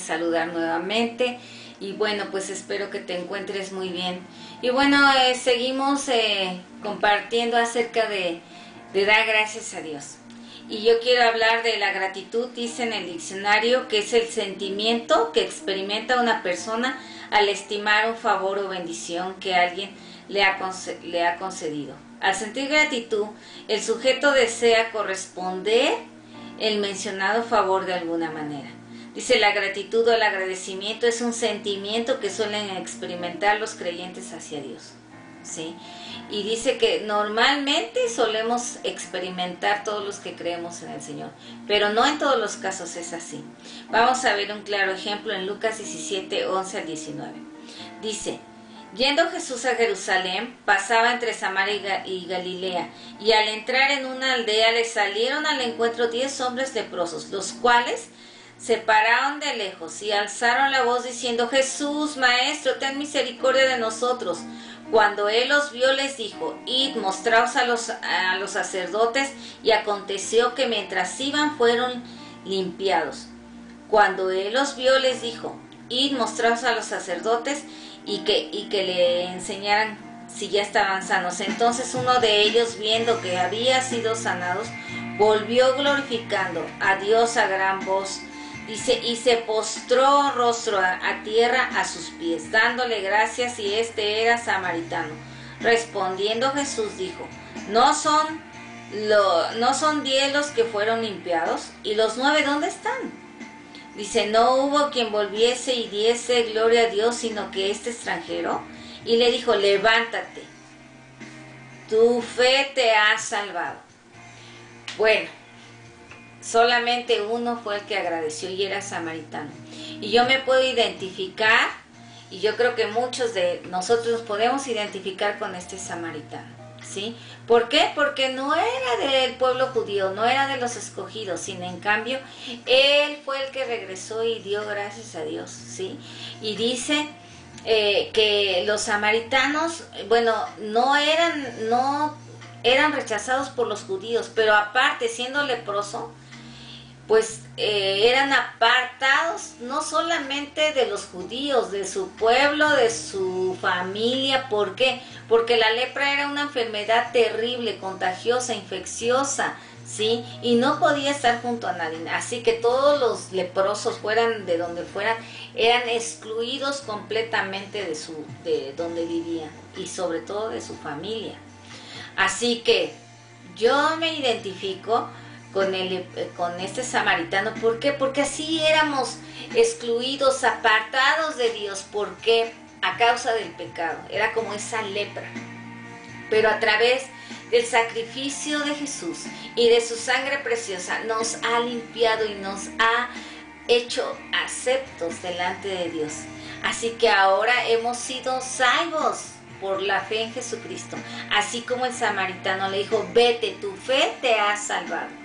saludar nuevamente y bueno, pues espero que te encuentres muy bien. Y bueno, eh, seguimos eh, compartiendo acerca de, dar gracias a Dios. Y yo quiero hablar de la gratitud, dice en el diccionario, que es el sentimiento que experimenta una persona al estimar un favor o bendición que alguien le ha, le ha concedido. Al sentir gratitud, el sujeto desea corresponder el mencionado favor de alguna manera. Dice, la gratitud o el agradecimiento es un sentimiento que suelen experimentar los creyentes hacia Dios. ¿sí? Y dice que normalmente solemos experimentar todos los que creemos en el Señor, pero no en todos los casos es así. Vamos a ver un claro ejemplo en Lucas 17, 11 al 19. Dice, Yendo Jesús a Jerusalén, pasaba entre Samaria y Galilea, y al entrar en una aldea le salieron al encuentro diez hombres leprosos, los cuales se pararon de lejos y alzaron la voz diciendo, Jesús, Maestro, ten misericordia de nosotros. Cuando él los vio, les dijo, Id, mostraos a los, a los sacerdotes, y aconteció que mientras iban fueron limpiados. Cuando él los vio, les dijo, Id, mostraos a los sacerdotes, y que, y que le enseñaran si ya estaban sanos. Entonces uno de ellos, viendo que había sido sanados, volvió glorificando a Dios a gran voz. Dice, y se postró rostro a, tierra a sus pies, dándole gracias y este era samaritano. Respondiendo Jesús dijo, ¿no son, lo, ¿no son diez los que fueron limpiados? ¿Y los nueve dónde están? Dice, no hubo quien volviese y diese gloria a Dios, sino que este extranjero. Y le dijo, levántate, tu fe te ha salvado. Bueno, solamente uno fue el que agradeció y era samaritano. Y yo me puedo identificar, y yo creo que muchos de nosotros podemos identificar con este samaritano. ¿sí? ¿Por qué? Porque no era del pueblo judío, no era de los escogidos, sino en cambio él fue el que regresó y dio gracias a Dios, ¿sí? Y dice eh, que los samaritanos, bueno, no eran, no eran rechazados por los judíos, pero aparte siendo leproso, pues eh, eran apartados no solamente de los judíos, de su pueblo, de su familia. ¿Por qué? Porque la lepra era una enfermedad terrible, contagiosa, infecciosa, ¿sí? Y no podía estar junto a nadie. Así que todos los leprosos, fueran de donde fueran, eran excluidos completamente de, su, de donde vivían y sobre todo de su familia. Así que yo me identifico con, el, eh, con este samaritano. ¿Por qué? Porque así éramos excluidos, apartados de Dios. ¿Por qué? A causa del pecado. Era como esa lepra. Pero a través del sacrificio de Jesús y de su sangre preciosa nos ha limpiado y nos ha hecho aceptos delante de Dios. Así que ahora hemos sido salvos por la fe en Jesucristo. Así como el samaritano le dijo, vete, tu fe te ha salvado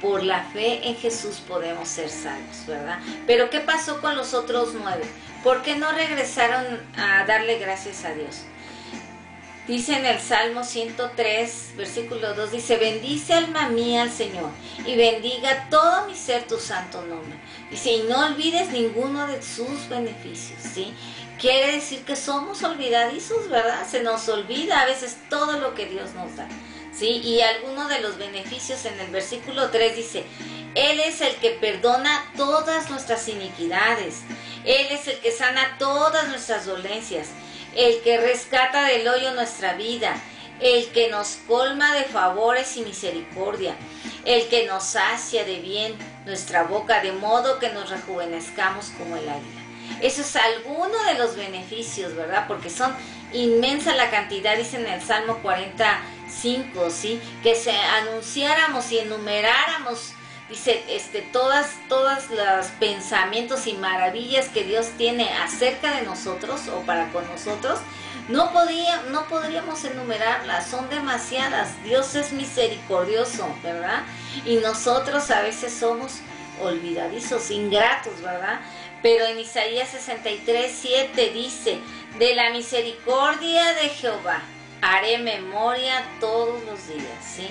por la fe en Jesús podemos ser salvos, ¿verdad? Pero ¿qué pasó con los otros nueve? ¿Por qué no regresaron a darle gracias a Dios? Dice en el Salmo 103, versículo 2, dice, bendice alma mía al Señor y bendiga todo mi ser tu santo nombre. Dice, y no olvides ninguno de sus beneficios, ¿sí? Quiere decir que somos olvidadizos, ¿verdad? Se nos olvida a veces todo lo que Dios nos da. Y alguno de los beneficios en el versículo 3 dice, Él es el que perdona todas nuestras iniquidades, Él es el que sana todas nuestras dolencias, el que rescata del hoyo nuestra vida, el que nos colma de favores y misericordia, el que nos sacia de bien nuestra boca, de modo que nos rejuvenezcamos como el águila. Eso es alguno de los beneficios, ¿verdad? Porque son inmensa la cantidad, dice en el Salmo 40 5, ¿sí? Que se anunciáramos y enumeráramos, dice, este, todas, todas los pensamientos y maravillas que Dios tiene acerca de nosotros o para con nosotros, no, podía, no podríamos enumerarlas, son demasiadas. Dios es misericordioso, ¿verdad? Y nosotros a veces somos olvidadizos, ingratos, ¿verdad? Pero en Isaías 63, 7 dice, de la misericordia de Jehová haré memoria todos los días, ¿sí?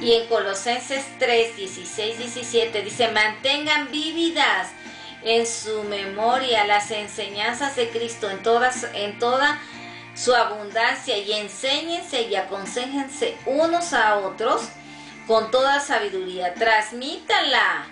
Y en Colosenses 3, 16, 17 dice, mantengan vívidas en su memoria las enseñanzas de Cristo en, todas, en toda su abundancia y enséñense y aconsejense unos a otros con toda sabiduría. Transmítanla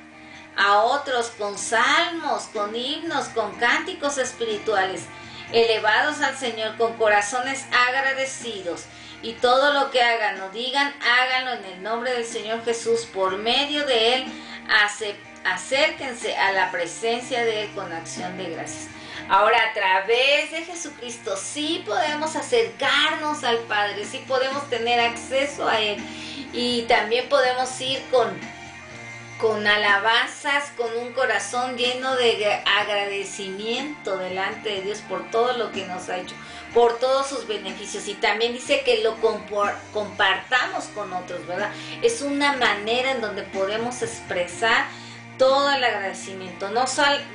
a otros con salmos, con himnos, con cánticos espirituales, elevados al Señor con corazones agradecidos. Y todo lo que hagan o digan, háganlo en el nombre del Señor Jesús. Por medio de Él, acérquense a la presencia de Él con acción de gracias. Ahora a través de Jesucristo sí podemos acercarnos al Padre, sí podemos tener acceso a Él y también podemos ir con, con alabanzas, con un corazón lleno de agradecimiento delante de Dios por todo lo que nos ha hecho, por todos sus beneficios. Y también dice que lo compartamos con otros, ¿verdad? Es una manera en donde podemos expresar todo el agradecimiento, no,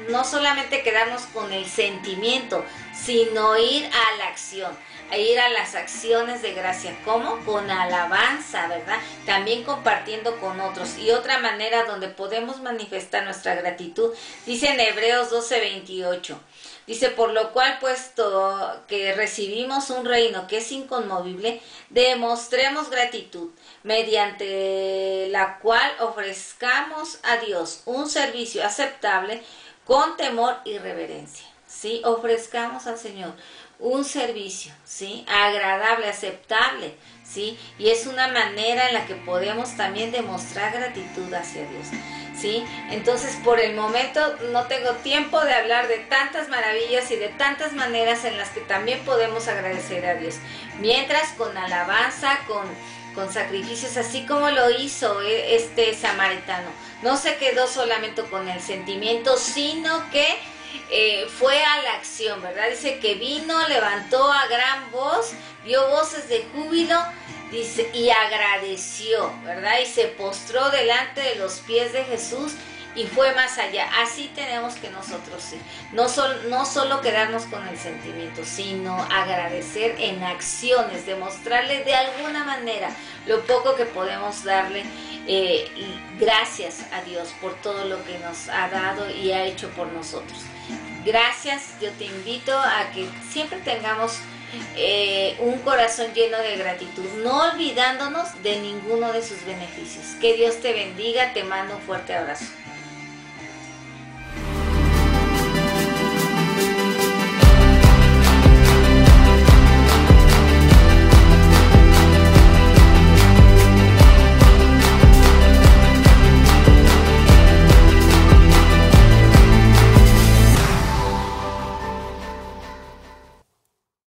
no solamente quedarnos con el sentimiento, sino ir a la acción, ir a las acciones de gracia, ¿cómo? Con alabanza, ¿verdad? También compartiendo con otros. Y otra manera donde podemos manifestar nuestra gratitud, dice en Hebreos 12:28. Dice, por lo cual, puesto que recibimos un reino que es inconmovible, demostremos gratitud, mediante la cual ofrezcamos a Dios un servicio aceptable con temor y reverencia. ¿Sí? Ofrezcamos al Señor un servicio, ¿sí? Agradable, aceptable, ¿sí? Y es una manera en la que podemos también demostrar gratitud hacia Dios. ¿sí? Entonces, por el momento no tengo tiempo de hablar de tantas maravillas y de tantas maneras en las que también podemos agradecer a Dios. Mientras con alabanza, con, con sacrificios, así como lo hizo e, este samaritano. No se quedó solamente con el sentimiento, sino que eh, fue a la acción, ¿verdad? Dice que vino, levantó a gran voz, dio voces de júbilo dice, y agradeció, ¿verdad? Y se postró delante de los pies de Jesús y fue más allá. Así tenemos que nosotros sí. No, no solo quedarnos con el sentimiento, sino agradecer en acciones, demostrarle de alguna manera lo poco que podemos darle eh, gracias a Dios por todo lo que nos ha dado y ha hecho por nosotros. Gracias, yo te invito a que siempre tengamos eh, un corazón lleno de gratitud, no olvidándonos de ninguno de sus beneficios. Que Dios te bendiga, te mando un fuerte abrazo.